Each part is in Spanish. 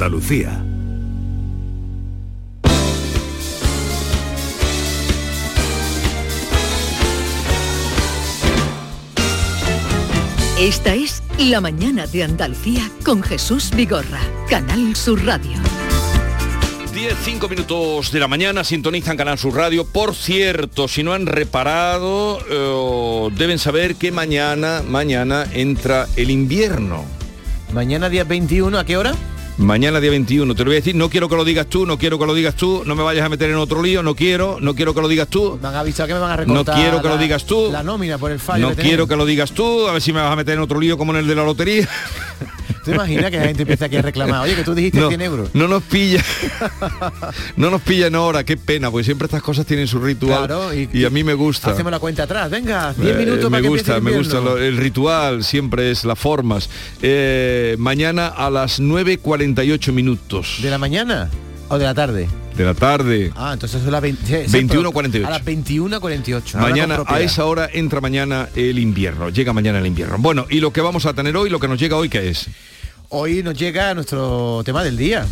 Andalucía. Esta es La Mañana de Andalucía con Jesús Vigorra, Canal Sur Radio. 10, 5 minutos de la mañana sintonizan Canal Sur Radio. Por cierto, si no han reparado, eh, deben saber que mañana, mañana entra el invierno. Mañana día 21, ¿a qué hora? Mañana día 21, te lo voy a decir, no quiero que lo digas tú, no quiero que lo digas tú, no me vayas a meter en otro lío, no quiero, no quiero que lo digas tú. Me han avisado que me van a recortar No quiero que la- lo digas tú. La nómina por el fallo. No que quiero que lo digas tú, a ver si me vas a meter en otro lío como en el de la lotería. ¿Te imaginas que la gente empieza aquí a reclamar? Oye, que tú dijiste No, 100 euros. no nos pilla. no nos pilla en hora, qué pena, porque siempre estas cosas tienen su ritual Claro, y, y- a mí me gusta. Hacemos la cuenta atrás. Venga, 10 Eh, minutos me para que gusta, me gusta el ritual, siempre es las formas. Eh, mañana a las 9.48 minutos ¿De la mañana o de la tarde? De la tarde. Ah, entonces son las 20, sí, 21:48. A las 21.48. Habla Mañana, a esa hora entra mañana el invierno, llega mañana el invierno. Bueno, y lo que vamos a tener hoy, lo que nos llega hoy, ¿qué es? Hoy nos llega nuestro tema del día,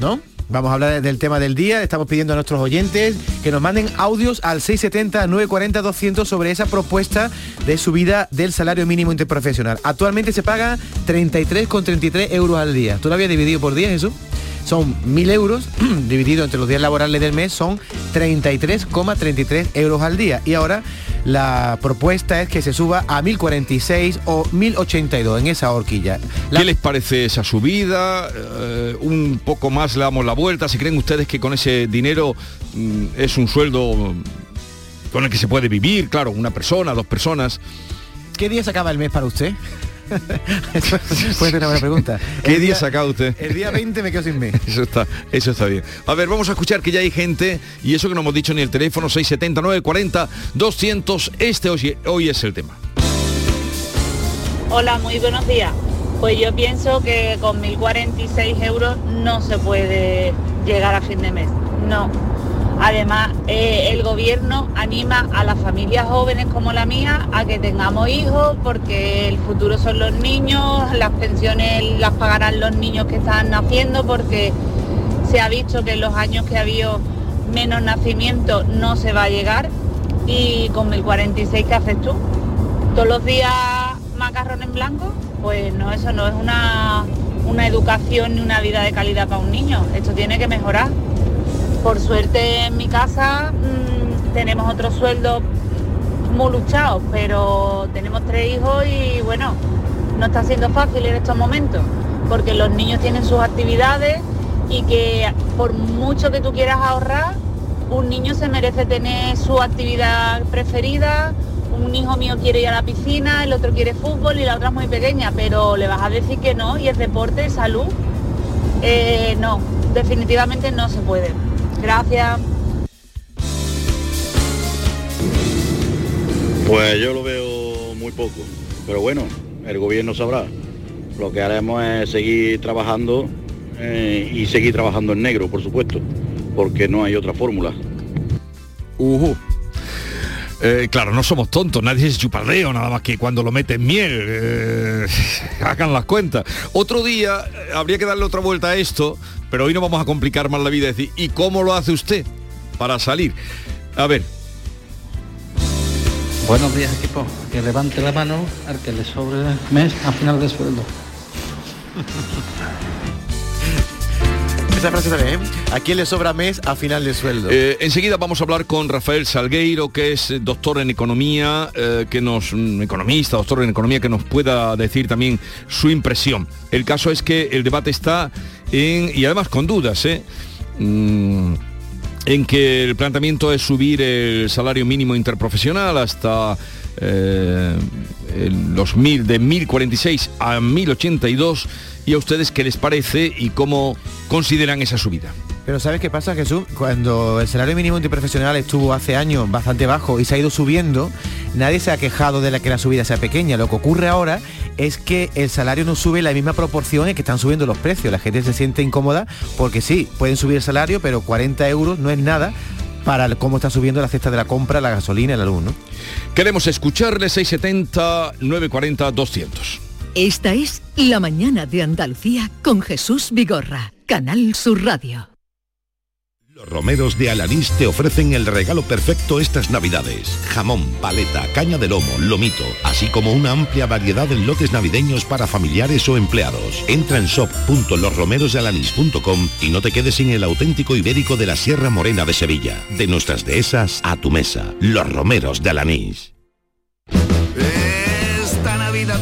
¿no? Vamos a hablar del tema del día, estamos pidiendo a nuestros oyentes que nos manden audios al 670-940-200 sobre esa propuesta de subida del salario mínimo interprofesional. Actualmente se paga 33,33 euros al día. ¿Tú lo habías dividido por día, Jesús? Son 1.000 euros, dividido entre los días laborales del mes, son 33,33 euros al día. Y ahora la propuesta es que se suba a 1.046 o 1.082 en esa horquilla. La- ¿Qué les parece esa subida? Eh, un poco más le damos la vuelta. ¿Si creen ustedes que con ese dinero mm, es un sueldo con el que se puede vivir? Claro, una persona, dos personas. ¿Qué día se acaba el mes para usted? Puede ser una buena pregunta. ¿Qué El día saca usted? El día 20 me quedo sin mes. Eso está, eso está bien. A ver, vamos a escuchar que ya hay gente, y eso que no hemos dicho ni el teléfono, 679 40 200, este hoy, hoy es el tema. Hola, muy buenos días. Pues yo pienso que con 1.046 euros no se puede llegar a fin de mes. No. Además, eh, el gobierno anima a las familias jóvenes como la mía a que tengamos hijos porque el futuro son los niños, las pensiones las pagarán los niños que están naciendo porque se ha visto que en los años que ha habido menos nacimientos no se va a llegar y con 1.046 ¿qué haces tú? todos los días macarrón en blanco, pues no, eso no es una, una educación ni una vida de calidad para un niño. Esto tiene que mejorar. Por suerte en mi casa mm, tenemos otros sueldos muy luchados, pero tenemos tres hijos y bueno, no está siendo fácil en estos momentos, porque los niños tienen sus actividades y que por mucho que tú quieras ahorrar, un niño se merece tener su actividad preferida, un hijo mío quiere ir a la piscina, el otro quiere fútbol y la otra es muy pequeña, pero le vas a decir que no y es deporte, salud. Eh, no, definitivamente no se puede. Gracias. Pues yo lo veo muy poco, pero bueno, el gobierno sabrá. Lo que haremos es seguir trabajando eh, y seguir trabajando en negro, por supuesto, porque no hay otra fórmula. Ujú. Eh, claro, no somos tontos, nadie es chupardeo, nada más que cuando lo mete en miel. eh, hagan las cuentas. Otro día eh, habría que darle otra vuelta a esto, pero hoy no vamos a complicar más la vida. Es decir, ¿y cómo lo hace usted para salir? A ver, Buenos días equipo, que levante la mano al que le sobre mes a final de sueldo. Esa frase también, ¿eh? ¿A quién le sobra mes a final de sueldo? Eh, enseguida vamos a hablar con Rafael Salgueiro, que es eh, doctor en economía, que nos, mm, economista, doctor en economía, que nos pueda decir también su impresión. El caso es que el debate está en, y además con dudas. Mm, en que el planteamiento es subir el salario mínimo interprofesional hasta eh, los mil, de 1046 a 1082 y a ustedes qué les parece y cómo consideran esa subida. Pero ¿sabes qué pasa, Jesús? Cuando el salario mínimo interprofesional estuvo hace años bastante bajo y se ha ido subiendo, nadie se ha quejado de la que la subida sea pequeña. Lo que ocurre ahora es que el salario no sube en la misma proporción en que están subiendo los precios. La gente se siente incómoda porque sí, pueden subir el salario, pero 40 euros no es nada para cómo está subiendo la cesta de la compra, la gasolina la luz, ¿no? Queremos escucharle 670 940 200. Esta es La Mañana de Andalucía con Jesús Vigorra, Canal Sur Radio. Los romeros de Alanís te ofrecen el regalo perfecto estas navidades. Jamón, paleta, caña de lomo, lomito, así como una amplia variedad en lotes navideños para familiares o empleados. Entra en shop.losromerosdealanís.com y no te quedes sin el auténtico ibérico de la Sierra Morena de Sevilla. De nuestras dehesas a tu mesa. Los romeros de Alanís.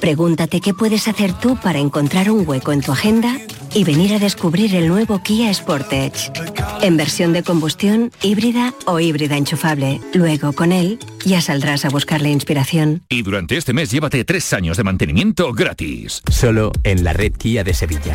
Pregúntate qué puedes hacer tú para encontrar un hueco en tu agenda y venir a descubrir el nuevo Kia Sportage. En versión de combustión, híbrida o híbrida enchufable. Luego, con él, ya saldrás a buscar la inspiración. Y durante este mes llévate tres años de mantenimiento gratis. Solo en la red Kia de Sevilla.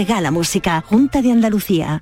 regala música. Junta de Andalucía.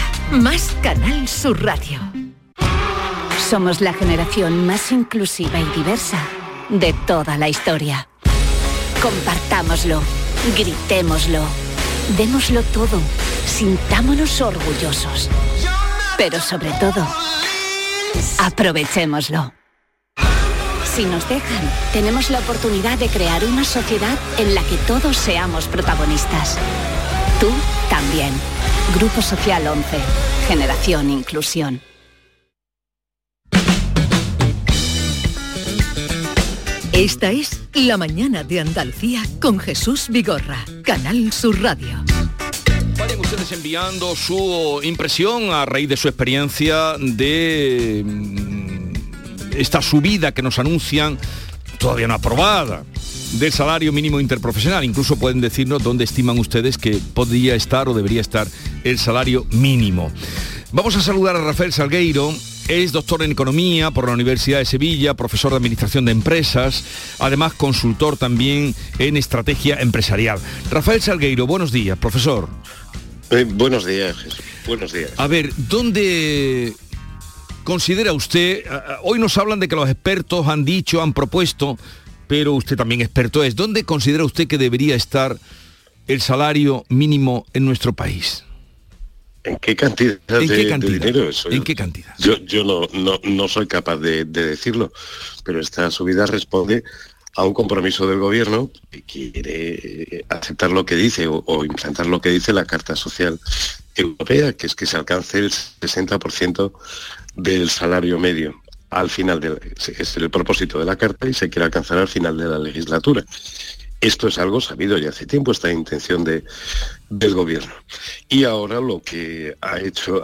más Canal Sur Radio. Somos la generación más inclusiva y diversa de toda la historia. Compartámoslo, gritémoslo, démoslo todo, sintámonos orgullosos. Pero sobre todo, aprovechémoslo. Si nos dejan, tenemos la oportunidad de crear una sociedad en la que todos seamos protagonistas. Tú también. Grupo Social 11. Generación Inclusión. Esta es La Mañana de Andalucía con Jesús Vigorra, Canal Sur Radio. ustedes enviando su impresión a raíz de su experiencia de mm, esta subida que nos anuncian, todavía no aprobada, del salario mínimo interprofesional. Incluso pueden decirnos dónde estiman ustedes que podría estar o debería estar el salario mínimo. Vamos a saludar a Rafael Salgueiro, es doctor en Economía por la Universidad de Sevilla, profesor de Administración de Empresas, además consultor también en Estrategia Empresarial. Rafael Salgueiro, buenos días, profesor. Eh, buenos días, buenos días. A ver, ¿dónde considera usted, hoy nos hablan de que los expertos han dicho, han propuesto, pero usted también experto es, ¿dónde considera usted que debería estar el salario mínimo en nuestro país? ¿En qué cantidad, de, dinero eso? ¿En qué cantidad? Yo, yo no, no, soy capaz de, decirlo, pero esta subida responde a un compromiso del gobierno que quiere aceptar lo que dice o, implantar lo que dice la Carta Social Europea, que es que se alcance el 60% del salario medio al final del es el propósito de la carta y se quiere alcanzar al final de la legislatura. Esto es algo sabido ya hace tiempo, esta intención de, del gobierno. Y ahora lo que ha hecho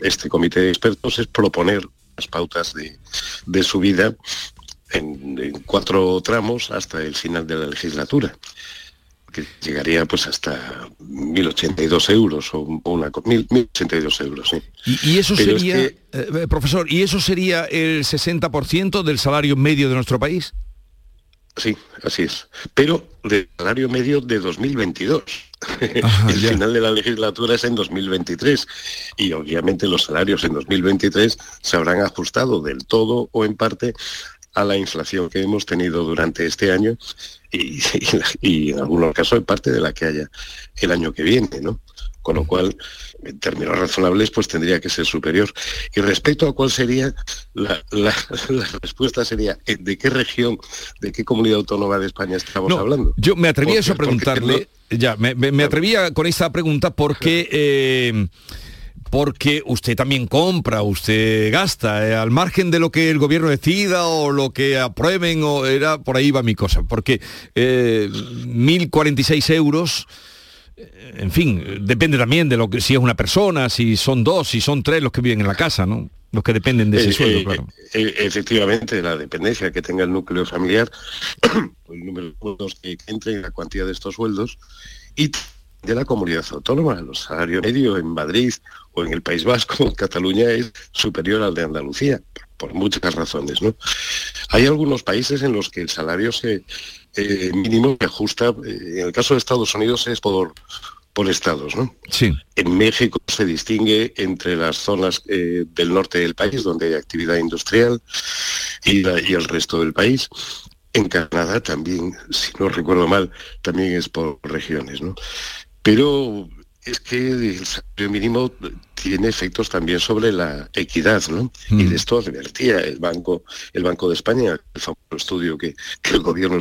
este comité de expertos es proponer las pautas de, de subida en, cuatro tramos hasta el final de la legislatura que llegaría pues hasta 1.082 euros o una 1.082 euros. ¿sí? ¿Y, eso sería, eh, eh, profesor, ¿y eso sería el 60% del salario medio de nuestro país? Sí, así es. Pero del salario medio de 2022. el final de la legislatura es en 2023 y obviamente los salarios en 2023 se habrán ajustado del todo o en parte a la inflación que hemos tenido durante este año y, y, en algunos casos en parte de la que haya el año que viene, ¿no? Con lo cual, en términos razonables, pues tendría que ser superior. Y respecto a cuál sería, la, respuesta sería, eh, ¿de qué región, de qué comunidad autónoma de España estamos hablando? Yo me atreví a eso a preguntarle, ya, me, me, atrevía con esta pregunta porque... Eh, porque usted también compra, usted gasta, eh, al margen de lo que el gobierno decida o lo que aprueben, o era por ahí va mi cosa, porque 1.046 eh, euros, eh, en fin, depende también de lo que si es una persona, si son dos, si son tres los que viven en la casa, ¿no? Los que dependen de ese sueldo, claro. efectivamente, la dependencia que tenga el núcleo familiar, el número de que entren, la cuantía de estos sueldos, y de la comunidad autónoma. Los salarios medio en Madrid o en el País Vasco, en Cataluña, es superior al de Andalucía, por muchas razones. ¿no? Hay algunos países en los que el salario se, eh, mínimo se ajusta, eh, en el caso de Estados Unidos es por, por estados. ¿no? Sí. En México se distingue entre las zonas eh, del norte del país, donde hay actividad industrial, y, y el resto del país. En Canadá también, si no recuerdo mal, también es por regiones. ¿no? Pero es que el salario mínimo tiene efectos también sobre la equidad, ¿no? Y de mm. esto advertía el Banco, el Banco de España, el famoso estudio que, el gobierno,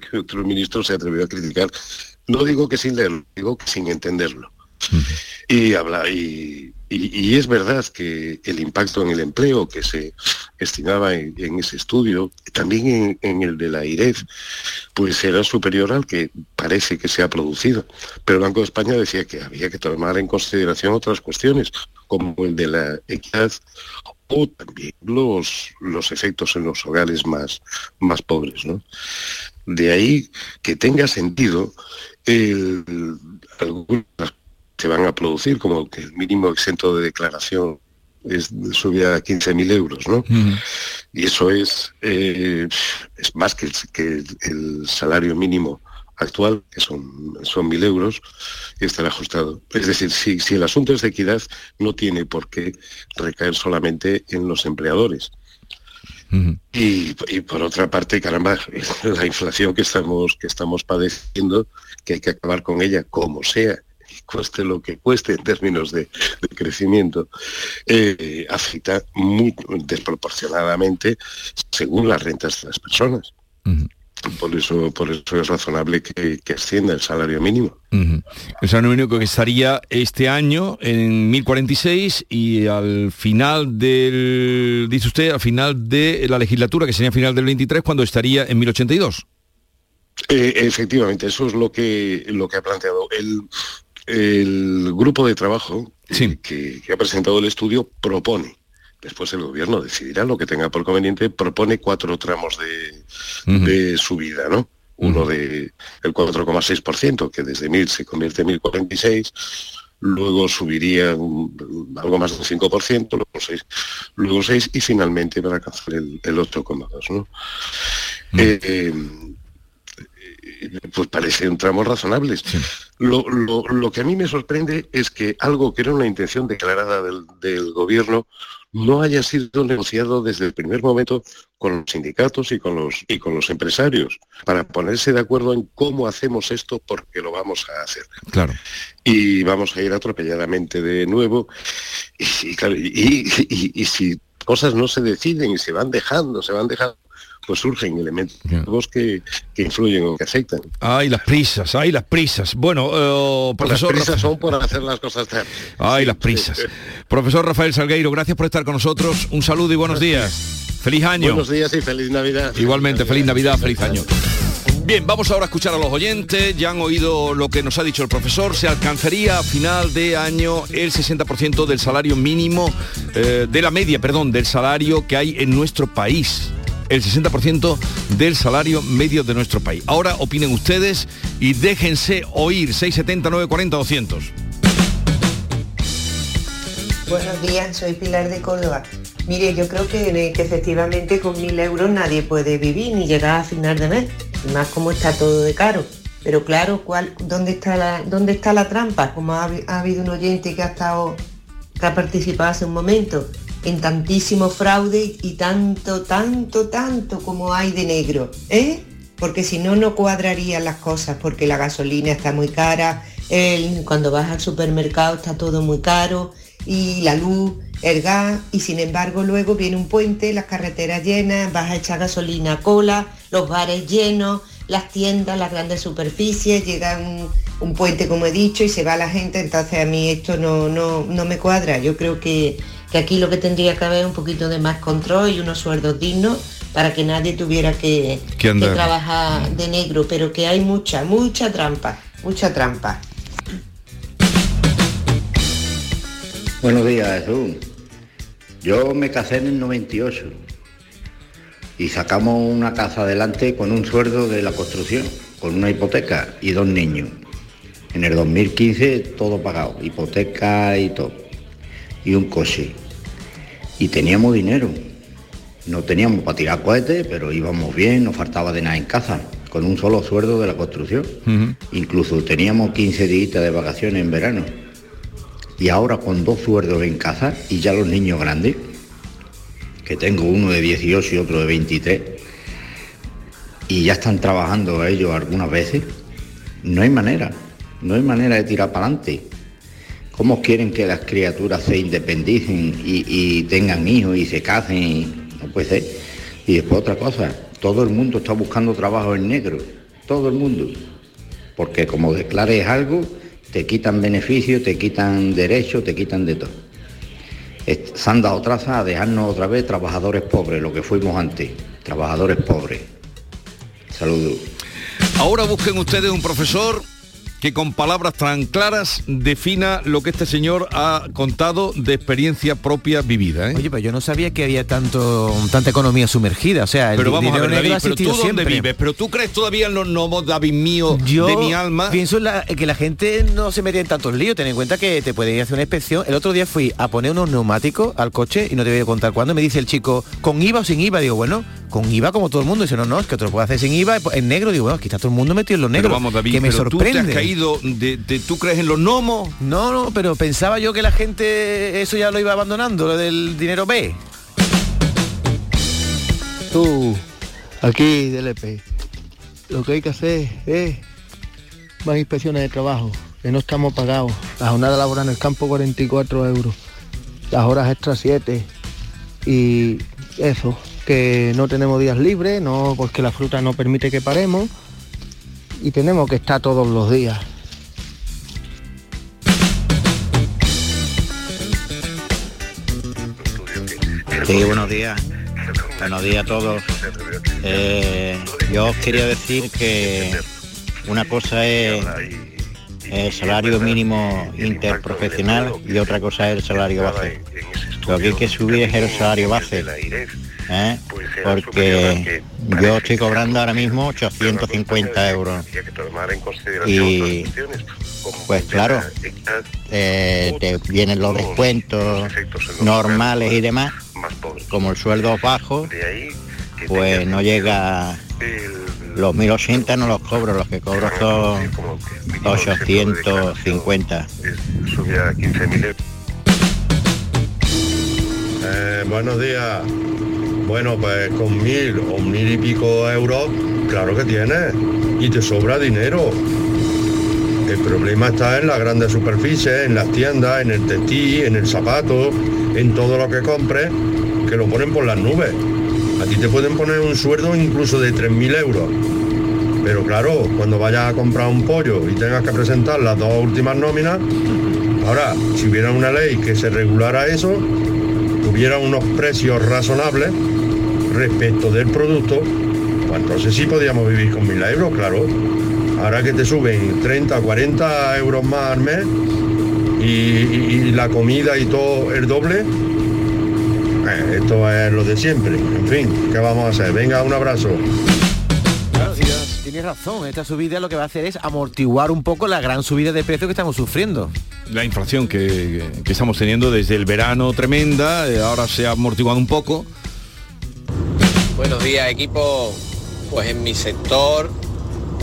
que otro ministro se atrevió a criticar. No digo que sin leerlo, digo que sin entenderlo. Y habla y, y, es verdad que el impacto en el empleo que se estimaba en, ese estudio, también en, el de la IREF, pues era superior al que parece que se ha producido. Pero el Banco de España decía que había que tomar en consideración otras cuestiones, como el de la equidad o también los, los efectos en los hogares más, más pobres. De ahí que tenga sentido el, algunas se van a producir, como que el mínimo exento de declaración es subida a 15.000 euros, ¿no? Y eso es, eh, es más que, el, que el salario mínimo actual, que son, son 1.000 euros, y estará ajustado. Es decir, si, si el asunto es de equidad, no tiene por qué recaer solamente en los empleadores. y, y, por otra parte, caramba, la inflación que estamos, que estamos padeciendo, que hay que acabar con ella como sea, cueste lo que cueste en términos de, crecimiento, eh, afecta muy desproporcionadamente según las rentas de las personas. Por eso, por eso es razonable que, ascienda el salario mínimo. El salario mínimo que estaría este año en 1046 y al final del, dice usted, al final de la legislatura, que sería final del 23, cuando estaría en 1082. Eh, efectivamente, eso es lo que, lo que ha planteado. El, El grupo de trabajo que, que ha presentado el estudio propone después el gobierno decidirá lo que tenga por conveniente, propone cuatro tramos de, de subida, ¿no? Uno de el 4,6%, que desde 1.000 se convierte en 1.046, luego subiría algo más del 5%, luego 6, luego 6 y finalmente para alcanzar el, el 8,2%. ¿no? Eh, pues parece un tramo razonable. Lo, lo, lo, que a mí me sorprende es que algo que era una intención declarada del, del gobierno no haya sido negociado desde el primer momento con los sindicatos y con los y con los empresarios para ponerse de acuerdo en cómo hacemos esto porque lo vamos a hacer. Claro. Y vamos a ir atropelladamente de nuevo y, claro, y, y, y si cosas no se deciden y se van dejando, se van dejando pues surgen elementos que, que, influyen o que afectan. Ay, las prisas, ay, las prisas. Bueno, uh, profesor... Las prisas son por hacer las cosas tarde. Ay, las prisas. profesor Rafael Salgueiro, gracias por estar con nosotros. Un saludo y buenos días. Feliz año. Buenos días y feliz Navidad. Igualmente, feliz Navidad, feliz año. Bien, vamos ahora a escuchar a los oyentes. Ya han oído lo que nos ha dicho el profesor. Se alcanzaría a final de año el 60% del salario mínimo, eh, de la media, perdón, del salario que hay en nuestro país el 60% del salario medio de nuestro país. Ahora opinen ustedes y déjense oír 670 940 200. Buenos días, soy Pilar de Córdoba. Mire, yo creo que, que efectivamente con mil euros nadie puede vivir ni llegar a final de mes, y más como está todo de caro. Pero claro, ¿cuál, dónde, está la, ¿dónde está la trampa? Como ha, ha habido un oyente que ha estado, que ha participado hace un momento, en tantísimo fraude y tanto, tanto, tanto como hay de negro, ¿eh? Porque si no, no cuadrarían las cosas, porque la gasolina está muy cara, el, cuando vas al supermercado está todo muy caro, y la luz, el gas, y sin embargo luego viene un puente, las carreteras llenas, vas a echar gasolina a cola, los bares llenos, las tiendas, las grandes superficies, llega un, un, puente como he dicho y se va la gente, entonces a mí esto no, no, no me cuadra. Yo creo que, que aquí lo que tendría que haber es un poquito de más control y unos sueldos dignos para que nadie tuviera que, que trabajar de negro, pero que hay mucha, mucha trampa, mucha trampa. Buenos días, Jesús. Yo me casé en el 98 y sacamos una casa adelante con un sueldo de la construcción, con una hipoteca y dos niños. En el 2015 todo pagado, hipoteca y todo. Y un coche. Y teníamos dinero. No teníamos para tirar cohetes, pero íbamos bien, no faltaba de nada en casa, con un solo sueldo de la construcción. Uh -huh. Incluso teníamos 15 días de vacaciones en verano. Y ahora con dos sueldos en casa y ya los niños grandes, que tengo uno de 18 y otro de 23, y ya están trabajando ellos algunas veces, no hay manera, no hay manera de tirar para adelante. ¿Cómo quieren que las criaturas se independicen y, tengan hijos y se casen? No puede ser. Y después otra cosa, todo el mundo está buscando trabajo en negro, todo el mundo. Porque como declares algo, te quitan beneficios, te quitan derechos, te quitan de todo se han dado traza a dejarnos otra vez trabajadores pobres, lo que fuimos antes, trabajadores pobres. Saludos. Ahora busquen ustedes un profesor que con palabras tan claras defina lo que este señor ha contado de experiencia propia vivida. ¿eh? Oye, pues yo no sabía que había tanto tanta economía sumergida. O sea, el pero vamos a ver, David, pero tú siempre. vives, pero tú crees todavía en los gnomos, David mío, yo de mi alma. Pienso en la, que la gente no se mete en tantos líos. Ten en cuenta que te puede ir a hacer una inspección. El otro día fui a poner unos neumáticos al coche y no te voy a contar cuándo. Me dice el chico, ¿con IVA o sin IVA? Digo, bueno, con IVA como todo el mundo. Dice, no, no, es que te lo puedes hacer sin IVA. En negro, digo, bueno, aquí está todo el mundo metido en los negros. Pero vamos, David, que me pero sorprende. tú te has caído de, de ¿Tú crees en los gnomos? No, no, pero pensaba yo que la gente eso ya lo iba abandonando, lo del dinero B. Tú, aquí del EP, lo que hay que hacer es más inspecciones de trabajo, que no estamos pagados. La jornada laboral en el campo 44 euros, las horas extras 7 y eso, que no tenemos días libres, no porque la fruta no permite que paremos y tenemos que estar todos los días. Sí, buenos días. Buenos días a todos. Eh, yo os quería decir que una cosa es el salario mínimo interprofesional y otra cosa es el salario base. Lo que hay que subir es el salario base. ¿Eh? Porque yo estoy cobrando ahora mismo 850 euros. Y pues claro, eh, te vienen los descuentos normales y demás, como el sueldo bajo, pues no llega los 1080 no los cobro, los que cobro son 850. Eh, buenos días. Bueno, pues con mil o mil y pico euros, claro que tienes. Y te sobra dinero. El problema está en las grandes superficies, en las tiendas, en el textil, en el zapato, en todo lo que compres, que lo ponen por las nubes. A ti te pueden poner un sueldo incluso de 3.000 euros. Pero claro, cuando vayas a comprar un pollo y tengas que presentar las dos últimas nóminas, ahora, si hubiera una ley que se regulara eso, tuviera unos precios razonables respecto del producto, pues entonces sí podríamos vivir con 1.000 euros, claro. Ahora que te suben 30, 40 euros más al mes y, y- y la comida y todo el doble, eh, esto es lo de siempre. En fin, ¿qué vamos a hacer? Venga, un abrazo. Gracias. Tienes razón, esta subida lo que va a hacer es amortiguar un poco la gran subida de precios que estamos sufriendo. La inflación que, que estamos teniendo desde el verano tremenda, eh, ahora se ha amortiguado un poco. Buenos días equipo. Pues en mi sector,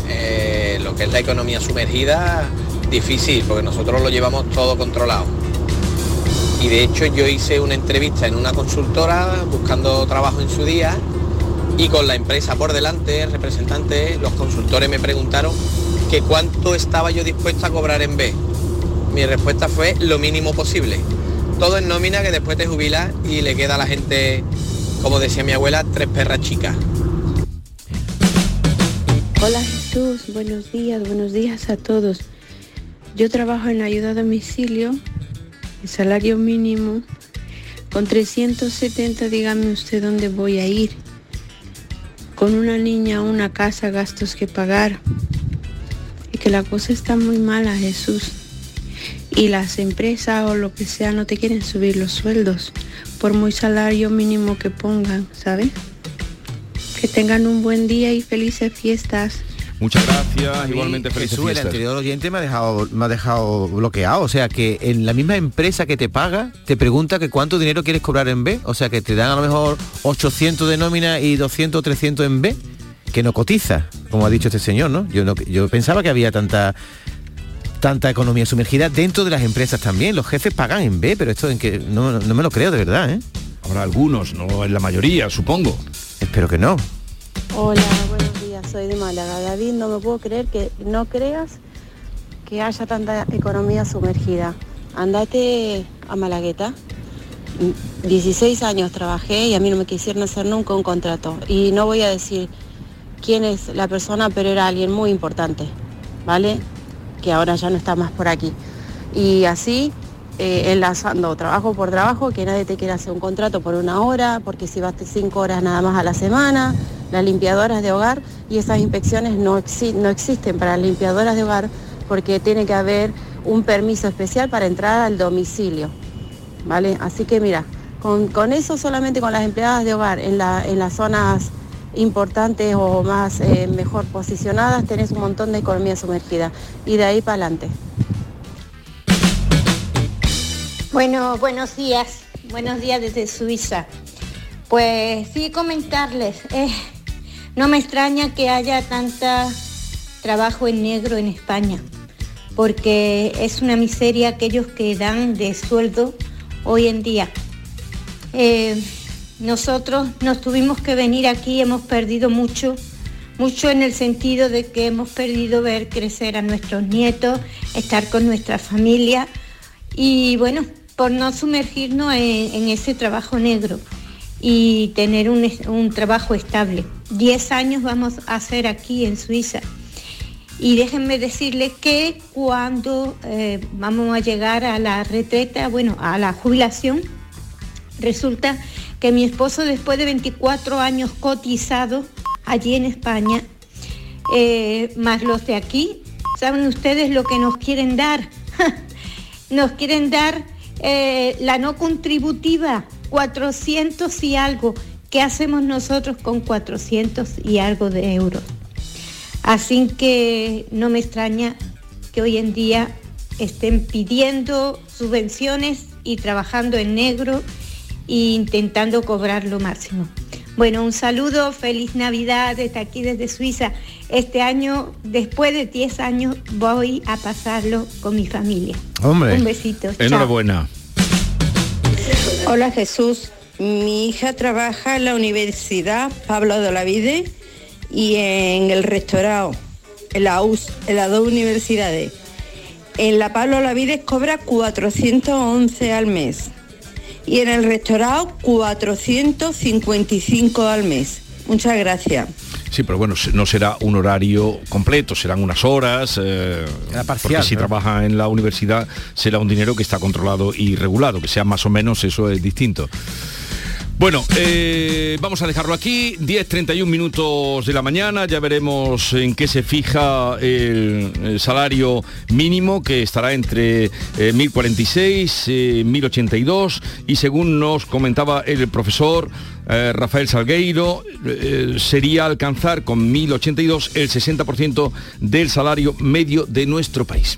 eh, lo que es la economía sumergida, difícil, porque nosotros lo llevamos todo controlado. Y de hecho yo hice una entrevista en una consultora buscando trabajo en su día y con la empresa por delante, el representante, los consultores me preguntaron que cuánto estaba yo dispuesto a cobrar en B. Mi respuesta fue lo mínimo posible. Todo en nómina que después te jubilas y le queda a la gente, como decía mi abuela, tres perras chicas. Hola Jesús, buenos días, buenos días a todos. Yo trabajo en ayuda a domicilio, el salario mínimo, con 370, dígame usted dónde voy a ir. Con una niña, una casa, gastos que pagar. Y que la cosa está muy mala, Jesús. Y las empresas o lo que sea no te quieren subir los sueldos, por muy salario mínimo que pongan, ¿sabes? Que tengan un buen día y felices fiestas. Muchas gracias, igualmente felices Jesús, el anterior oyente me ha dejado me ha dejado bloqueado, o sea que en la misma empresa que te paga te pregunta que cuánto dinero quieres cobrar en B, o sea que te dan a lo mejor 800 de nómina y 200 o 300 en B, que no cotiza, como ha dicho este señor, ¿no? Yo no yo pensaba que había tanta tanta economía sumergida dentro de las empresas también, los jefes pagan en B, pero esto en que no, no me lo creo de verdad, ¿eh? Habrá algunos, no en la mayoría, supongo. Espero que no. Hola, buenos días, soy de Málaga. David, no me puedo creer que no creas que haya tanta economía sumergida. Andate a Malagueta. 16 años trabajé y a mí no me quisieron hacer nunca un contrato. Y no voy a decir quién es la persona, pero era alguien muy importante, ¿vale? Que ahora ya no está más por aquí. Y así, eh, enlazando trabajo por trabajo, que nadie te quiera hacer un contrato por una hora, porque si vas cinco horas nada más a la semana, las limpiadoras de hogar y esas inspecciones no, exi- no existen para las limpiadoras de hogar porque tiene que haber un permiso especial para entrar al domicilio. ¿Vale? Así que mira, con, con eso solamente con las empleadas de hogar en, la- en las zonas importantes o más eh, mejor posicionadas tenés un montón de economía sumergida y de ahí para adelante. Bueno, buenos días. Buenos días desde Suiza. Pues sí, comentarles. eh, no me extraña que haya tanta trabajo en negro en España, porque es una miseria aquellos que dan de sueldo hoy en día. Eh, nosotros nos tuvimos que venir aquí, hemos perdido mucho, mucho en el sentido de que hemos perdido ver crecer a nuestros nietos, estar con nuestra familia y bueno, por no sumergirnos en, ese trabajo negro y tener un, un trabajo estable. Diez años vamos a hacer aquí en Suiza. Y déjenme decirles que cuando eh, vamos a llegar a la retreta, bueno, a la jubilación, resulta que mi esposo después de 24 años cotizado allí en España, eh, más los de aquí, ¿Saben ustedes lo que nos quieren dar? nos quieren dar eh, la no contributiva, 400 y algo. ¿Qué hacemos nosotros con 400 y algo de euros? Así que no me extraña que hoy en día estén pidiendo subvenciones y trabajando en negro e intentando cobrar lo máximo. Bueno, un saludo, feliz Navidad desde aquí, desde Suiza. Este año, después de 10 años, voy a pasarlo con mi familia. Hombre. Un besito. chao. Enhorabuena. Hola Jesús, mi hija trabaja en la Universidad Pablo de Olavide y en el rectorado, en la US, en las dos universidades. En la Pablo Olavide cobra 411 al mes y en el rectorado 455 al mes. Muchas gracias. Sí, pero bueno, no será un horario completo, serán unas horas. eh, porque si ¿no? trabaja en la universidad será un dinero que está controlado y regulado, que sea más o menos eso es distinto. Bueno, eh, vamos a dejarlo aquí, 10.31 minutos de la mañana, ya veremos en qué se fija el, salario mínimo, que estará entre eh, 1.046, eh, 1.082, y según nos comentaba el profesor eh, Rafael Salgueiro, eh, sería alcanzar con 1.082 el 60% del salario medio de nuestro país.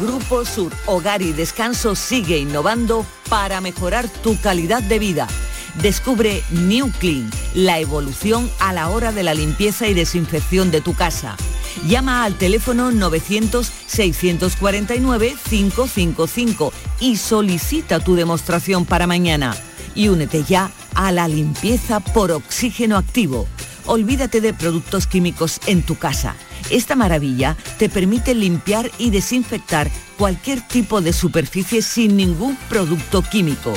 Grupo Sur, Hogar y Descanso sigue innovando para mejorar tu calidad de vida. Descubre New Clean, la evolución a la hora de la limpieza y desinfección de tu casa. Llama al teléfono 900-649-555 y solicita tu demostración para mañana. Y únete ya a la limpieza por oxígeno activo. Olvídate de productos químicos en tu casa. Esta maravilla te permite limpiar y desinfectar cualquier tipo de superficie sin ningún producto químico.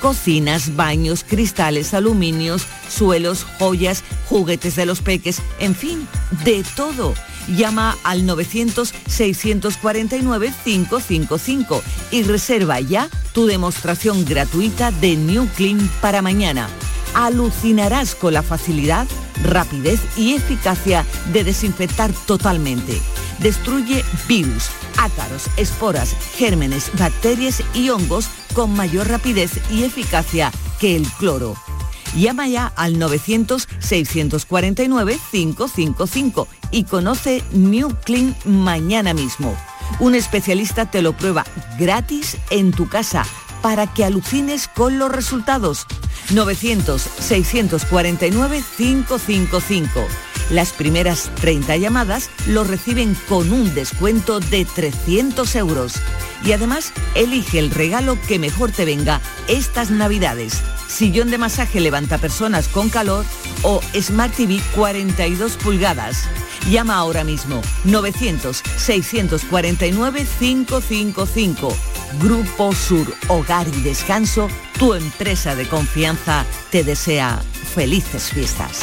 Cocinas, baños, cristales, aluminios, suelos, joyas, juguetes de los peques, en fin, de todo. Llama al 900-649-555 y reserva ya tu demostración gratuita de New Clean para mañana. Alucinarás con la facilidad, rapidez y eficacia de desinfectar totalmente. Destruye virus, ácaros, esporas, gérmenes, bacterias y hongos con mayor rapidez y eficacia que el cloro. Llama ya al 900-649-555 y conoce New Clean mañana mismo. Un especialista te lo prueba gratis en tu casa para que alucines con los resultados. 900-649-555. Las primeras 30 llamadas lo reciben con un descuento de 300 euros. Y además, elige el regalo que mejor te venga estas navidades. Sillón de masaje levanta personas con calor o Smart TV 42 pulgadas. Llama ahora mismo 900-649-555. Grupo Sur, Hogar y Descanso, tu empresa de confianza, te desea felices fiestas.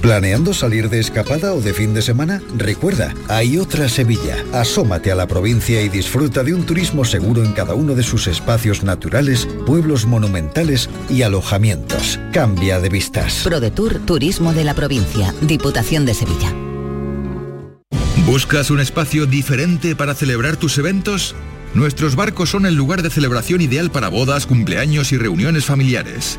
¿Planeando salir de escapada o de fin de semana? Recuerda, hay otra Sevilla. Asómate a la provincia y disfruta de un turismo seguro en cada uno de sus espacios naturales, pueblos monumentales y alojamientos. Cambia de vistas. ProDetour Turismo de la Provincia, Diputación de Sevilla. ¿Buscas un espacio diferente para celebrar tus eventos? Nuestros barcos son el lugar de celebración ideal para bodas, cumpleaños y reuniones familiares.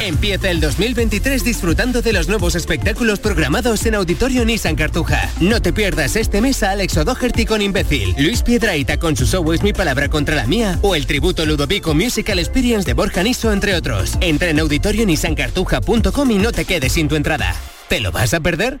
Empieza el 2023 disfrutando de los nuevos espectáculos programados en Auditorio Nissan Cartuja. No te pierdas este mes a Alex O'Doherty con Imbécil, Luis Piedraita con su show Es mi palabra contra la mía o el tributo Ludovico Musical Experience de Borja Niso, entre otros. Entra en auditorionissancartuja.com y no te quedes sin tu entrada. ¿Te lo vas a perder?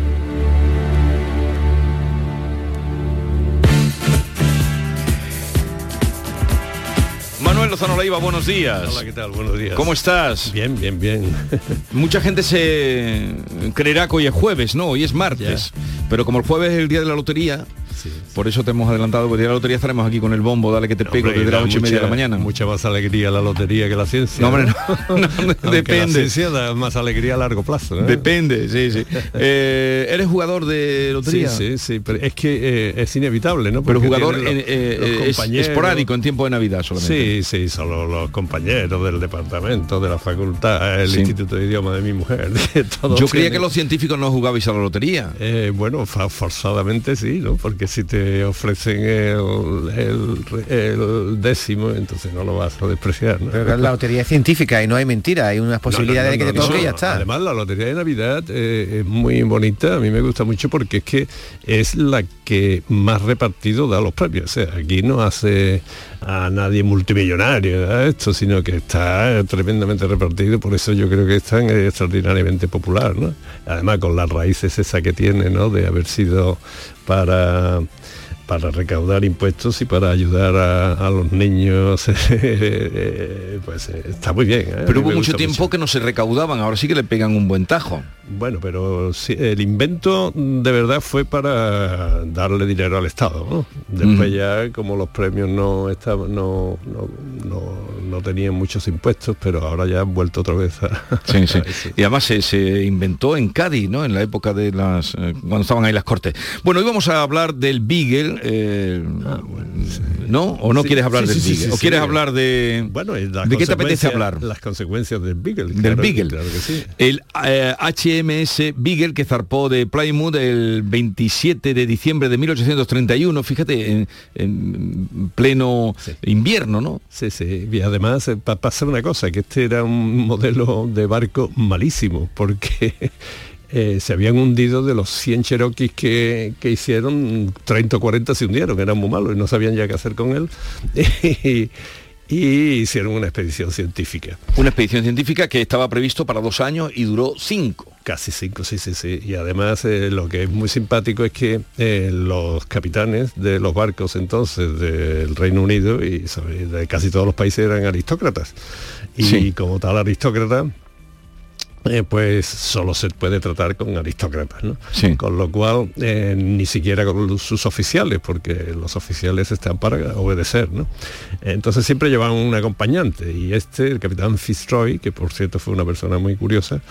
Lozano Leiva, buenos días. Hola, ¿qué tal? Buenos días. ¿Cómo estás? Bien, bien, bien. Mucha gente se creerá que hoy es jueves, no, hoy es martes. Pero como el jueves es el día de la lotería, por eso te hemos adelantado, porque de la lotería estaremos aquí con el bombo, dale que te pego desde las ocho y media de la mañana. Mucha más alegría la lotería que la ciencia. No, hombre, no, no, depende. La ciencia da más alegría a largo plazo. ¿eh? Depende, sí, sí. Eh, ¿Eres jugador de lotería? Sí, sí, sí, pero es que eh, es inevitable, ¿no? Pero jugador los, los es esporádico en tiempo de Navidad solamente. Sí, sí, solo los compañeros del departamento, de la facultad, el sí. Instituto de Idioma de mi mujer. Yo creía tienen... que los científicos no jugabais a la lotería. bueno, forzadamente sí, ¿no? Porque si te ofrecen el, el, el, décimo, entonces no lo vas a despreciar. ¿no? Pero la lotería es científica y no hay mentira, hay unas posibilidades no, no, no, de que te toque y ya está. Además, la lotería de Navidad eh, es muy bonita, a mí me gusta mucho porque es que es la que más repartido da los premios. O sea, aquí no hace a nadie multimillonario ¿verdad? esto, sino que está tremendamente repartido, por eso yo creo que es tan extraordinariamente popular, ¿no? Además con las raíces esa que tiene, ¿no? De haber sido para para recaudar impuestos y para ayudar a, a los niños, pues está muy bien. ¿eh? Pero hubo mucho tiempo mucho. que no se recaudaban, ahora sí que le pegan un buen tajo. Bueno, pero sí, el invento de verdad fue para darle dinero al Estado. ¿no? Después mm. ya, como los premios no, estaban, no, no, no, no, tenían muchos impuestos, pero ahora ya han vuelto otra vez a... Sí, sí. Y además se, se, inventó en Cádiz, ¿no? En la época de las... Eh, cuando estaban ahí las cortes. Bueno, hoy vamos a hablar del Beagle, eh, ah, bueno. ¿no? ¿O no sí, quieres hablar sí, del Beagle? ¿O quieres hablar de... Bueno, ¿de qué te apetece hablar? Las consecuencias del Beagle. Del claro, Beagle. Claro que sí. El eh, HMS Beagle que zarpó de Plymouth el 27 de diciembre de 1831, fíjate, en, en pleno invierno, ¿no? Sí, sí. Y además eh, pasa una cosa, que este era un modelo de barco malísimo, porque eh, se habían hundido de los 100 Cherokees que, que, hicieron, 30 o 40 se hundieron, eran muy malos y no sabían ya qué hacer con él. y hicieron una expedición científica. Una expedición científica que estaba previsto para dos años y duró cinco. Casi cinco, sí, sí, sí. Y además eh, lo que es muy simpático es que eh, los capitanes de los barcos entonces del Reino Unido y de casi todos los países eran aristócratas. Y como tal aristócrata, eh, pues solo se puede tratar con aristócratas, ¿no? Con lo cual, eh, ni siquiera con sus oficiales, porque los oficiales están para obedecer, ¿no? Entonces siempre llevan un acompañante, y este, el capitán Fitzroy, que por cierto fue una persona muy curiosa,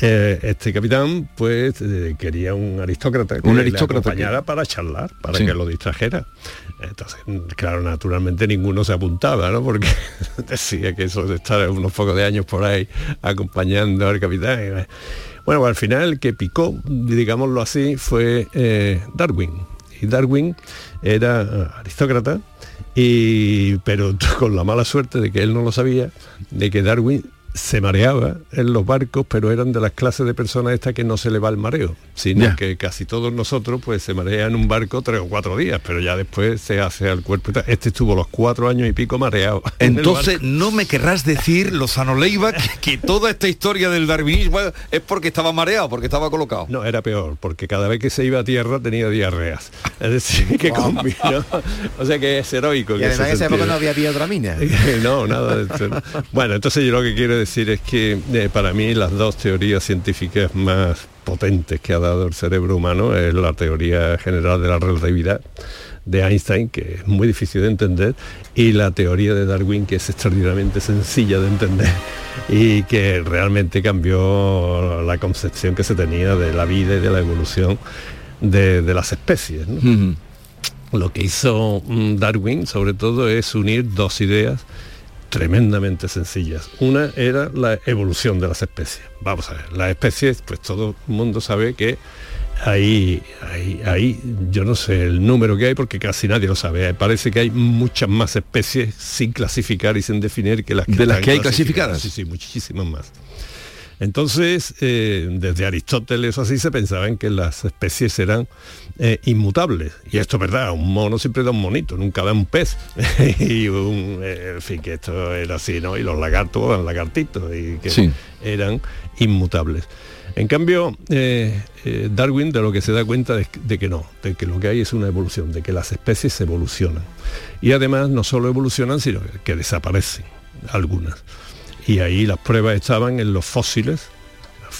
eh, este capitán, pues quería un aristócrata que un aristócrata le acompañara para charlar, para que lo distrajera. Entonces, claro, naturalmente ninguno se apuntaba, ¿no? Porque decía que eso de estar unos pocos de años por ahí acompañando al capitán. Bueno, al final que picó, digámoslo así, fue eh, Darwin. Y Darwin era eh, aristócrata, y, pero con la mala suerte de que él no lo sabía, de que Darwin se mareaba en los barcos, pero eran de las clases de personas estas que no se le va el mareo, sino que casi todos nosotros pues se marea en un barco tres o cuatro días, pero ya después se hace al cuerpo. Este estuvo los cuatro años y pico mareado. Entonces, no me querrás decir, Lozano Leiva, que, que, toda esta historia del darwinismo es porque estaba mareado, porque estaba colocado. No, era peor, porque cada vez que se iba a tierra tenía diarreas. Es decir, que combinó. O sea que es heroico. Y además en esa época no había biodramina. no, nada de esto. Bueno, entonces yo lo que quiero decir es que eh, para mí las dos teorías científicas más potentes que ha dado el cerebro humano es la teoría general de la relatividad de Einstein, que es muy difícil de entender, y la teoría de Darwin, que es extraordinariamente sencilla de entender y que realmente cambió la concepción que se tenía de la vida y de la evolución de, las especies. Lo que hizo mm, Darwin, sobre todo, es unir dos ideas tremendamente sencillas. Una era la evolución de las especies. Vamos a ver, las especies, pues todo el mundo sabe que ahí, ahí, ahí, yo no sé el número que hay porque casi nadie lo sabe. Parece que hay muchas más especies sin clasificar y sin definir que las que, de las que hay clasificadas. Sí, sí, muchísimas más. Entonces, eh, desde Aristóteles o así se pensaban que las especies eran eh, inmutables. Y esto es verdad, un mono siempre da un monito, nunca da un pez. y un, eh, en fin, que esto era así, ¿no? Y los lagartos dan lagartitos y que eran inmutables. En cambio, Darwin de lo que se da cuenta de, de, que no, de que lo que hay es una evolución, de que las especies evolucionan. Y además no solo evolucionan, sino que desaparecen algunas y ahí las pruebas estaban en los fósiles,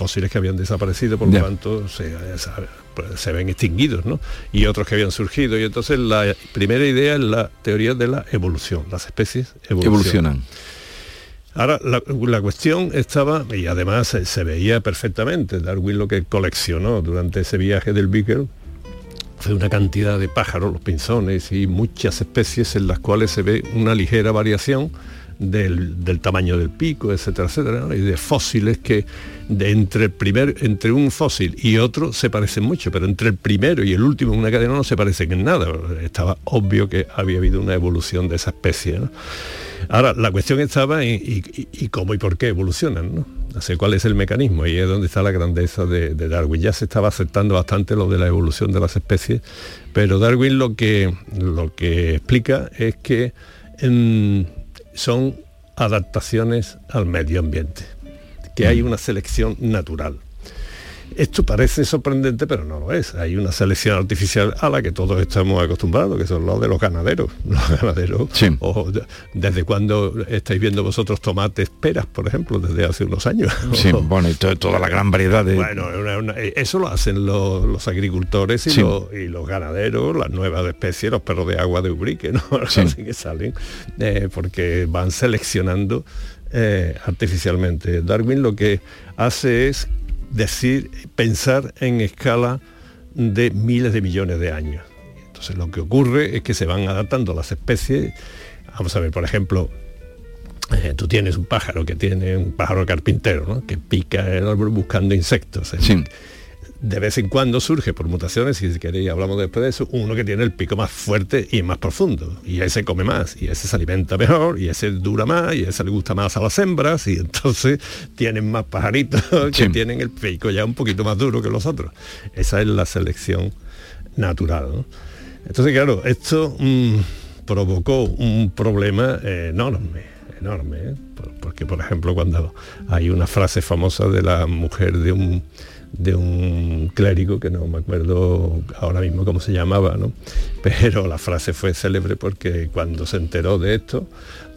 fósiles que habían desaparecido, por lo tanto se, ven extinguidos, ¿no? Y otros que habían surgido. Y entonces la primera idea es la teoría de la evolución. Las especies evolucionan. Ahora, la, cuestión estaba, y además se, veía perfectamente, Darwin lo que coleccionó durante ese viaje del Beagle, fue una cantidad de pájaros, los pinzones y muchas especies en las cuales se ve una ligera variación del, tamaño del pico, etcétera, etcétera, y de fósiles que de entre, el primer, entre un fósil y otro se parecen mucho, pero entre el primero y el último en una cadena no se parecen en nada. Estaba obvio que había habido una evolución de esa especie. Ahora, la cuestión estaba en y, cómo y por qué evolucionan, ¿no? sé cuál es el mecanismo y es donde está la grandeza de, Darwin. Ya se estaba aceptando bastante lo de la evolución de las especies, pero Darwin lo que, lo que explica es que en, son adaptaciones al medio ambiente, que hay mm. una selección natural. Esto parece sorprendente, pero no lo es. Hay una selección artificial a la que todos estamos acostumbrados, que son los de los ganaderos. Los ganaderos. O desde cuando estáis viendo vosotros tomates peras, por ejemplo, desde hace unos años. Sí, bueno, y toda la gran variedad de. Bueno, eso lo hacen los, agricultores y, los, ganaderos, las nuevas especies, los perros de agua de Ubrique, ¿no? Así que salen, eh, porque van seleccionando eh, artificialmente. Darwin lo que hace es decir, pensar en escala de miles de millones de años. Entonces lo que ocurre es que se van adaptando las especies. Vamos a ver, por ejemplo, eh, tú tienes un pájaro que tiene un pájaro carpintero, que pica el árbol buscando insectos. De vez en cuando surge por mutaciones, si queréis hablamos después de eso, uno que tiene el pico más fuerte y más profundo. Y ese come más, y ese se alimenta mejor, y ese dura más, y ese le gusta más a las hembras, y entonces tienen más pajaritos que tienen el pico ya un poquito más duro que los otros. Esa es la selección natural. Entonces, claro, esto mm, provocó un problema enorme, enorme, ¿eh? porque por ejemplo cuando hay una frase famosa de la mujer de un de un clérigo que no me acuerdo ahora mismo cómo se llamaba, ¿no? Pero la frase fue célebre porque cuando se enteró de esto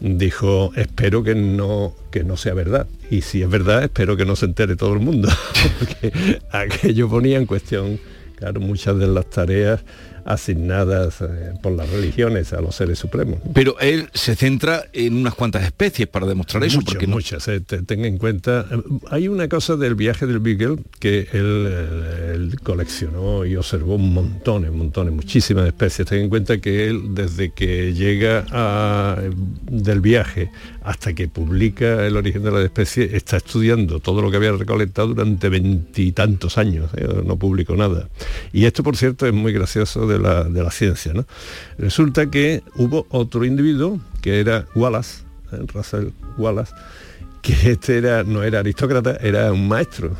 dijo, espero que no, que no sea verdad. Y si es verdad, espero que no se entere todo el mundo. porque aquello ponía en cuestión, claro, muchas de las tareas asignadas eh, por las religiones a los seres supremos. Pero él se centra en unas cuantas especies para demostrar eso. porque no... Muchas, eh, tenga en cuenta. Eh, hay una cosa del viaje del Beagle que él, coleccionó y observó montones, montones, muchísimas especies. Ten en cuenta que él desde que llega del viaje hasta que publica el origen de la especie está estudiando todo lo que había recolectado durante veintitantos años. no publicó nada. Y esto, por cierto, es muy gracioso de la, ciencia. ¿no? Resulta que hubo otro individuo, que era Wallace, ¿eh? Russell Wallace, que este era, no era aristócrata, era un maestro.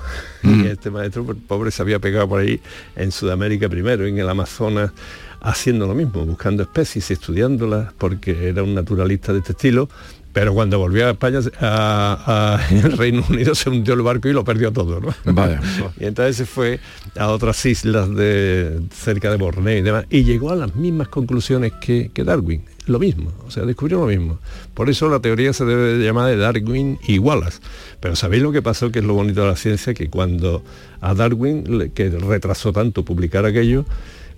Y mm. este maestro, pues, pobre, se había pegado por ahí en Sudamérica primero, en el Amazonas, haciendo lo mismo, buscando especies, estudiándolas, porque era un naturalista de este estilo, pero cuando volvió a España, a, el Reino Unido se hundió el barco y lo perdió todo, ¿no? y entonces se fue a otras islas de cerca de Borneo y demás, y llegó a las mismas conclusiones que, Darwin, lo mismo, o sea, descubrió lo mismo. Por eso la teoría se debe de llamar de Darwin y Wallace. Pero ¿sabéis lo que pasó? Que es lo bonito de la ciencia, que cuando a Darwin, que retrasó tanto publicar aquello,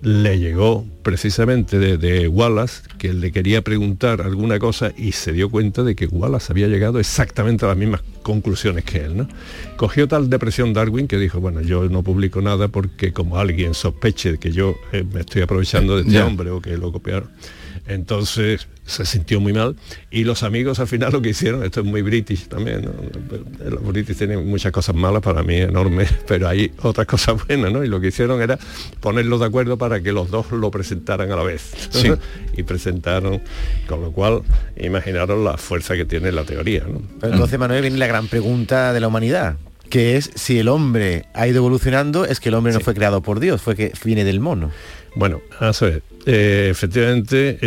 le llegó precisamente de, Wallace, que le quería preguntar alguna cosa y se dio cuenta de que Wallace había llegado exactamente a las mismas conclusiones que él. ¿no? Cogió tal depresión Darwin que dijo, bueno, yo no publico nada porque como alguien sospeche de que yo eh, me estoy aprovechando de este hombre o que lo copiaron. Entonces se sintió muy mal y los amigos al final lo que hicieron, esto es muy british también, los british tienen muchas cosas malas para mí enormes, pero hay otras cosas buenas, ¿no? Y lo que hicieron era ponerlos de acuerdo para que los dos lo presentaran a la vez. y presentaron, con lo cual imaginaron la fuerza que tiene la teoría. ¿no? Entonces, Manuel, viene la gran pregunta de la humanidad que es si el hombre ha ido evolucionando, es que el hombre no fue creado por Dios, fue que viene del mono. Bueno, a ver, eh, efectivamente,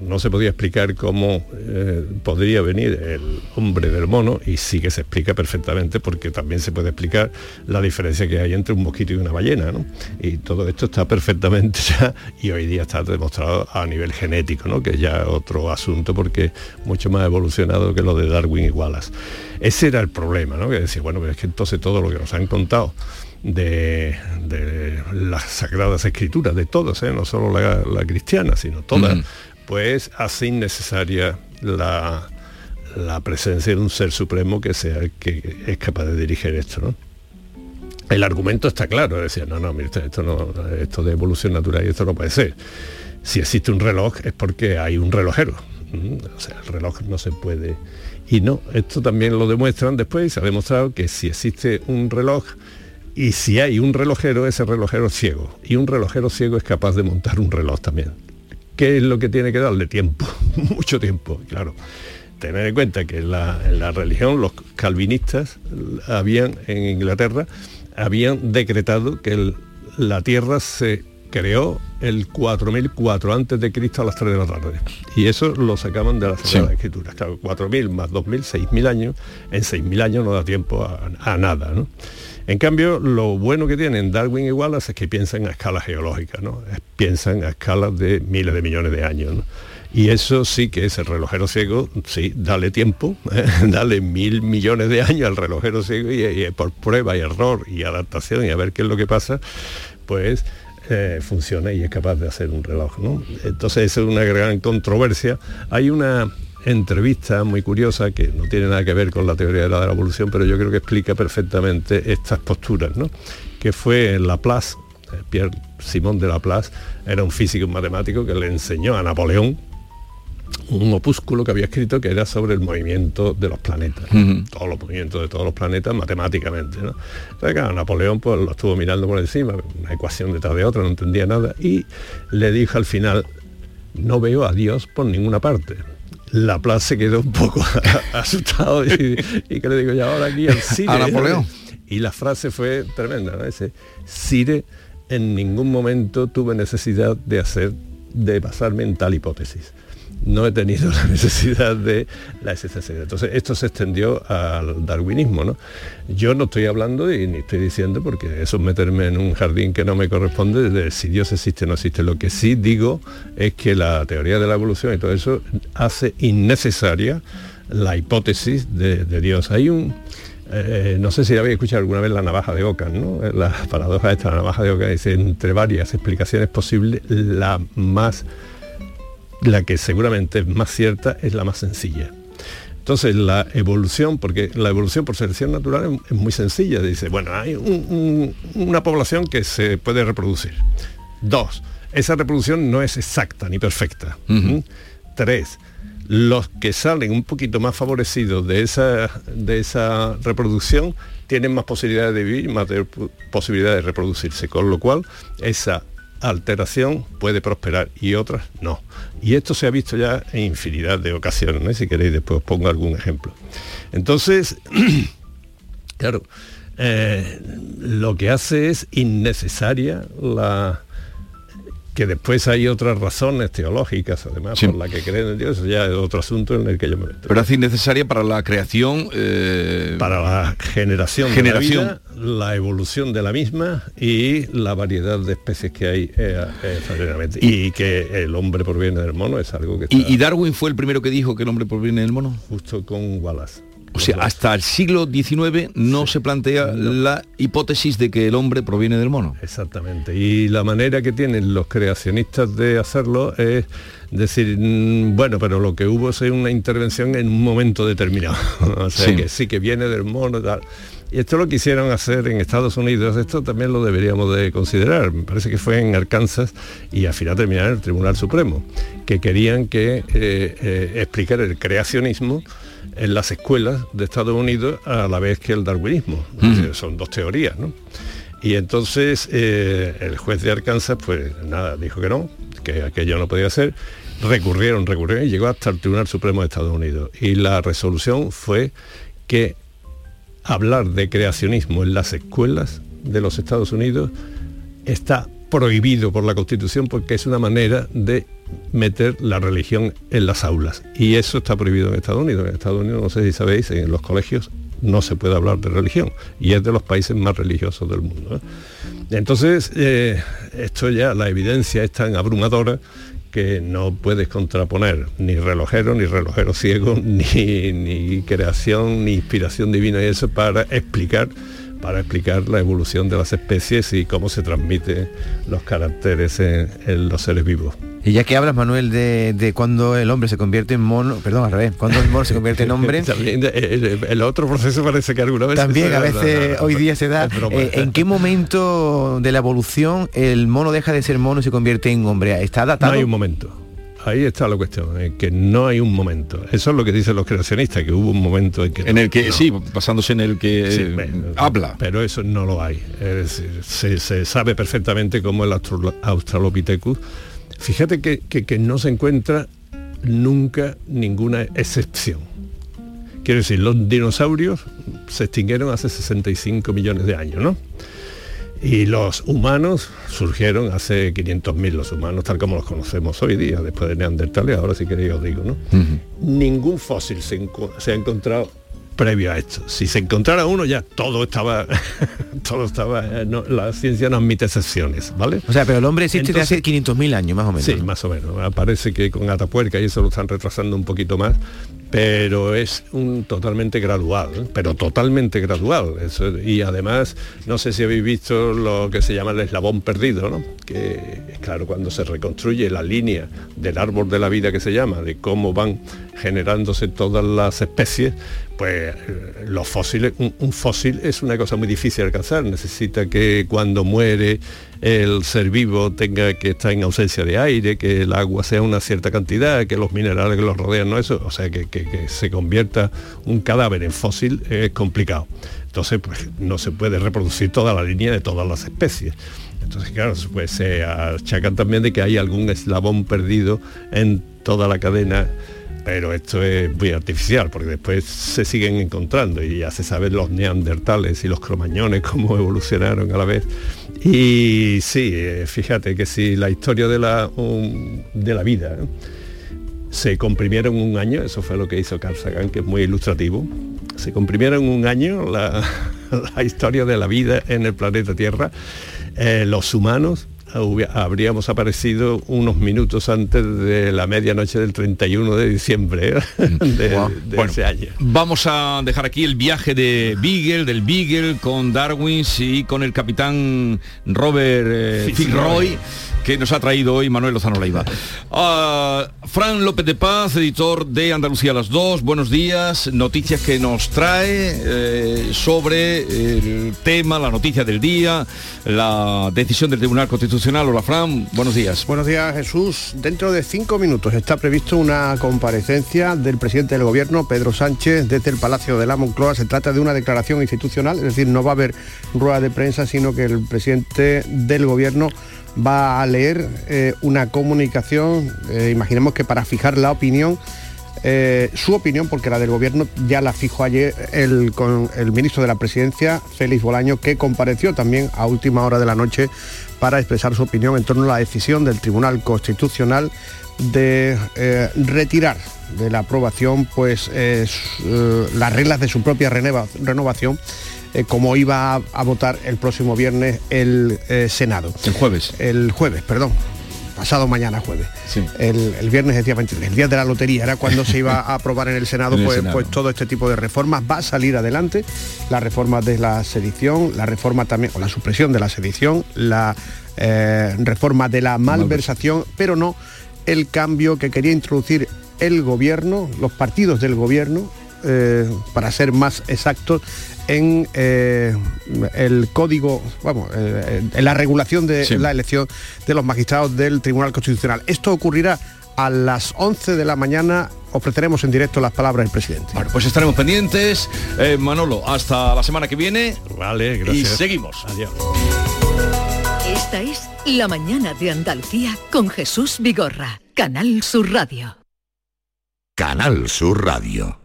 no se podía explicar cómo eh, podría venir el hombre del mono y sí que se explica perfectamente porque también se puede explicar la diferencia que hay entre un mosquito y una ballena. ¿no? Y todo esto está perfectamente ya y hoy día está demostrado a nivel genético, ¿no? que ya otro asunto porque mucho más evolucionado que lo de Darwin y Wallace. Ese era el problema, ¿no? que decía, bueno, pero es que entonces todo lo que nos han contado de, las sagradas escrituras, de todas, ¿eh? no solo la, cristiana, sino todas, pues hace innecesaria la, presencia de un ser supremo que sea el que es capaz de dirigir esto. ¿no? El argumento está claro, decía, no, no, mire, esto, no, esto de evolución natural y esto no puede ser. Si existe un reloj es porque hay un relojero. O sea, el reloj no se puede. Y no, esto también lo demuestran después y se ha demostrado que si existe un reloj y si hay un relojero, ese relojero es ciego. Y un relojero ciego es capaz de montar un reloj también. ¿Qué es lo que tiene que darle? Tiempo, mucho tiempo, claro. Tener en cuenta que en la, religión los calvinistas habían, en Inglaterra, habían decretado que la Tierra se creó el 4004 antes de Cristo a las 3 de la tarde. Y eso lo sacaban de la Sagrada Escritura. Claro, 4000 más 2000, 6000 años. En 6000 años no da tiempo a, a nada, ¿no? En cambio, lo bueno que tienen Darwin y Wallace es que piensan a escala geológica, ¿no? piensan a escalas de miles de millones de años. Y eso sí que es el relojero ciego, sí, dale tiempo, ¿eh? dale mil millones de años al relojero ciego y, por prueba y error y adaptación y a ver qué es lo que pasa, pues eh, funciona y es capaz de hacer un reloj. ¿no? Entonces esa es una gran controversia. Hay una entrevista muy curiosa que no tiene nada que ver con la teoría de la, evolución, pero yo creo que explica perfectamente estas posturas, ¿no? que fue en Laplace, eh, Pierre Simón de Laplace, era un físico matemático que le enseñó a Napoleón un opúsculo que había escrito que era sobre el movimiento de los planetas, todos los movimientos de todos los planetas matemáticamente. ¿no? Entonces, claro, Napoleón pues, lo estuvo mirando por encima, una ecuación detrás de otra, no entendía nada, y le dijo al final, no veo a Dios por ninguna parte. Laplace se quedó un poco asustado y, y que le digo, ya ahora aquí al Cire. A Napoleón. Y la frase fue tremenda, ¿no? Ese, Cire, en ningún momento tuve necesidad de hacer, de basarme en tal hipótesis. No he tenido la necesidad de la existencia. Entonces, esto se extendió al darwinismo, ¿no? Yo no estoy hablando y ni estoy diciendo, porque eso es meterme en un jardín que no me corresponde, de si Dios existe o no existe. Lo que sí digo es que la teoría de la evolución y todo eso hace innecesaria la hipótesis de, Dios. Hay un, eh, no sé si habéis escuchado alguna vez la navaja de Ockham, ¿no? La paradoja esta, la navaja de Ockham, dice, entre varias explicaciones posibles, la más, la que seguramente es más cierta es la más sencilla. Entonces la evolución, porque la evolución por selección natural es, muy sencilla, dice, bueno, hay un- un- una población que se puede reproducir. Dos, esa reproducción no es exacta ni perfecta. ¿Mm? Tres, los que salen un poquito más favorecidos de esa, de esa reproducción tienen más posibilidades de vivir, más de- posibilidades de reproducirse, con lo cual esa alteración puede prosperar y otras no. Y esto se ha visto ya en infinidad de ocasiones, ¿no? si queréis después os pongo algún ejemplo. Entonces, claro, eh, lo que hace es innecesaria la que después hay otras razones teológicas además Sí. por las que creen en Dios, eso ya es otro asunto en el que yo me meto. Pero es innecesaria para la creación... eh, para la generación, Generación. de la vida, la evolución de la misma y la variedad de especies que hay eh, eh, y que el hombre proviene del mono es algo que está ¿Y, y Darwin fue el primero que dijo que el hombre proviene del mono? justo con Wallace. O sea, hasta el siglo XIX no se plantea la hipótesis de que el hombre proviene del mono. Exactamente. Y la manera que tienen los creacionistas de hacerlo es decir, mm, bueno, pero lo que hubo es una intervención en un momento determinado. o sea, Sí. que sí que viene del mono, tal. Y esto lo quisieron hacer en Estados Unidos, esto también lo deberíamos de considerar. Me parece que fue en Arkansas y al final terminaron en el Tribunal Supremo, que querían que eh, eh, explicar el creacionismo en las escuelas de Estados Unidos a la vez que el darwinismo. Decir, Son dos teorías, ¿no? Y entonces eh, el juez de Arkansas, pues nada, dijo que no, que aquello no podía ser. Recurrieron, recurrieron y llegó hasta el Tribunal Supremo de Estados Unidos. Y la resolución fue que hablar de creacionismo en las escuelas de los Estados Unidos está prohibido por la Constitución porque es una manera de meter la religión en las aulas. Y eso está prohibido en Estados Unidos. En Estados Unidos, no sé si sabéis, en los colegios no se puede hablar de religión. Y es de los países más religiosos del mundo. ¿eh? Entonces, eh, esto ya, la evidencia es tan abrumadora que no puedes contraponer ni relojero, ni relojero ciego, ni, ni creación, ni inspiración divina y eso para explicar para explicar la evolución de las especies y cómo se transmiten los caracteres en, en los seres vivos. Y ya que hablas, Manuel, de, de cuando el hombre se convierte en mono, perdón, al revés, cuando el mono se convierte en hombre, También el, el- el otro proceso parece que alguna vez también a no, no, veces no, no, hoy día se da. eh, ¿En qué momento de la evolución el mono deja de ser mono y se convierte en hombre? ¿Está No adaptado? hay un momento. Ahí está la cuestión, que no hay un momento. Eso es lo que dicen los creacionistas, que hubo un momento en que... En no, el que, no. sí, basándose en el que Sí, eh, habla. Pero eso no lo hay. Es decir, se, se sabe perfectamente cómo el Austral- Australopithecus. Fíjate que, que- que no se encuentra nunca ninguna excepción. Quiero decir, los dinosaurios se extinguieron hace 65 millones de años, ¿no? Y los humanos surgieron hace 500.000, los humanos tal como los conocemos hoy día, después de Neandertales, ahora si queréis os digo, ¿no? Ningún fósil se, se ha encontrado previo a esto. Si se encontrara uno ya todo estaba, todo estaba, eh, no, la ciencia no admite excepciones, ¿vale? O sea, pero el hombre existe de Entonces- hace 500.000 años, más o menos. Sí, más o menos. Parece que con Atapuerca y eso lo están retrasando un poquito más, pero es un totalmente gradual, pero totalmente gradual. Y además, no sé si habéis visto lo que se llama el eslabón perdido, ¿no? Que claro, cuando se reconstruye la línea del árbol de la vida que se llama, de cómo van generándose todas las especies, pues eh, los fósiles, un fósil es una cosa muy difícil de alcanzar, necesita que cuando muere el ser vivo tenga que estar en ausencia de aire, que el agua sea una cierta cantidad, que los minerales que los rodean, no eso, o sea, que, que- que se convierta un cadáver en fósil es complicado. Entonces, pues no se puede reproducir toda la línea de todas las especies. Entonces, claro, pues se achacan también de que hay algún eslabón perdido en toda la cadena pero esto es muy artificial porque después se siguen encontrando y ya se saben los neandertales y los cromañones cómo evolucionaron a la vez. Y sí eh, fíjate que si la historia de la de la vida ¿eh? se comprimieron un año eso fue lo que hizo Carl Sagan que es muy ilustrativo. Se comprimieron un año la, historia de la vida en el planeta Tierra. Eh, los humanos habríamos aparecido unos minutos antes de la medianoche del 31 de diciembre ¿eh? de, de Bueno, ese año. Vamos a dejar aquí el viaje de Beagle, del Beagle, con Darwin y con el capitán Robert eh, Fitzroy. Fitzroy, que nos ha traído hoy Manuel Lozano Leiva. Ah, Fran López de Paz, editor de Andalucía las 2, buenos días. Noticias que nos trae eh, sobre el tema, la noticia del día, la decisión del Tribunal Constitucional. Hola Fran, buenos días. Buenos días, Jesús. Dentro de cinco minutos está previsto una comparecencia del presidente del gobierno, Pedro Sánchez, desde el Palacio de la Moncloa. Se trata de una declaración institucional, es decir, no va a haber rueda de prensa, sino que el presidente del gobierno va a leer eh, una comunicación, eh, imaginemos que para fijar la opinión eh, su opinión, porque la del gobierno ya la fijó ayer el, con el ministro de la presidencia, Félix Bolaño, que compareció también a última hora de la noche para expresar su opinión en torno a la decisión del Tribunal Constitucional de retirar de la aprobación pues las reglas de su propia renova- renovación eh, como iba a, a votar el próximo viernes el eh, Senado. El jueves. El jueves, perdón. Pasado mañana jueves. El, el viernes es día 23, el día de la lotería, era cuando se iba a aprobar en el Senado, En el pues, Senado. pues todo este tipo de reformas va a salir adelante. La reforma de la sedición, la reforma también, o la supresión de la sedición, la eh, reforma de la malversación, pero no el cambio que quería introducir el gobierno, los partidos del gobierno, eh, para ser más exactos, en eh, el código, vamos, eh, en la regulación de Sí. la elección de los magistrados del Tribunal Constitucional. Esto ocurrirá a las 11 de la mañana. Ofreceremos en directo las palabras del presidente. Bueno, pues estaremos pendientes. Eh, Manolo, hasta la semana que viene. Vale, Y gracias. seguimos. Adiós. Esta es La mañana de Andalucía con Jesús Vigorra, Canal Sur Radio. Canal Sur Radio.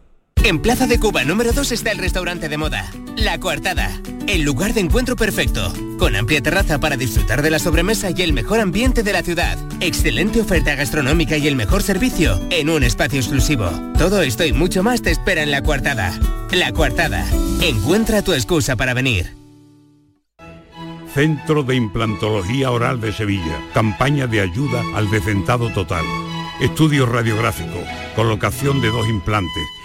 En Plaza de Cuba número 2 está el restaurante de moda, La Coartada, el lugar de encuentro perfecto, con amplia terraza para disfrutar de la sobremesa y el mejor ambiente de la ciudad, excelente oferta gastronómica y el mejor servicio en un espacio exclusivo. Todo esto y mucho más te espera en La Coartada. La Coartada, encuentra tu excusa para venir. Centro de Implantología Oral de Sevilla. Campaña de ayuda al decentado total. Estudio radiográfico, colocación de dos implantes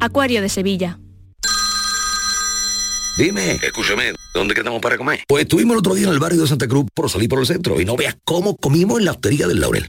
Acuario de Sevilla. Dime, escúchame, ¿dónde quedamos para comer? Pues estuvimos el otro día en el barrio de Santa Cruz por salir por el centro y no veas cómo comimos en la hostería del Laurel.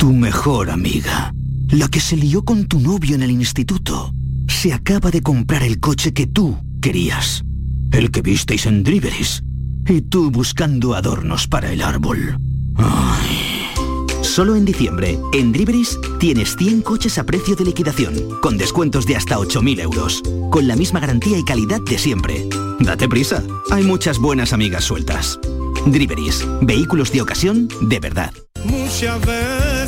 Tu mejor amiga. La que se lió con tu novio en el instituto. Se acaba de comprar el coche que tú querías. El que visteis en Driveris. Y tú buscando adornos para el árbol. Solo en diciembre, en Driveris tienes 100 coches a precio de liquidación, con descuentos de hasta 8.000 euros, con la misma garantía y calidad de siempre. Date prisa, hay muchas buenas amigas sueltas. Driveris, vehículos de ocasión de verdad.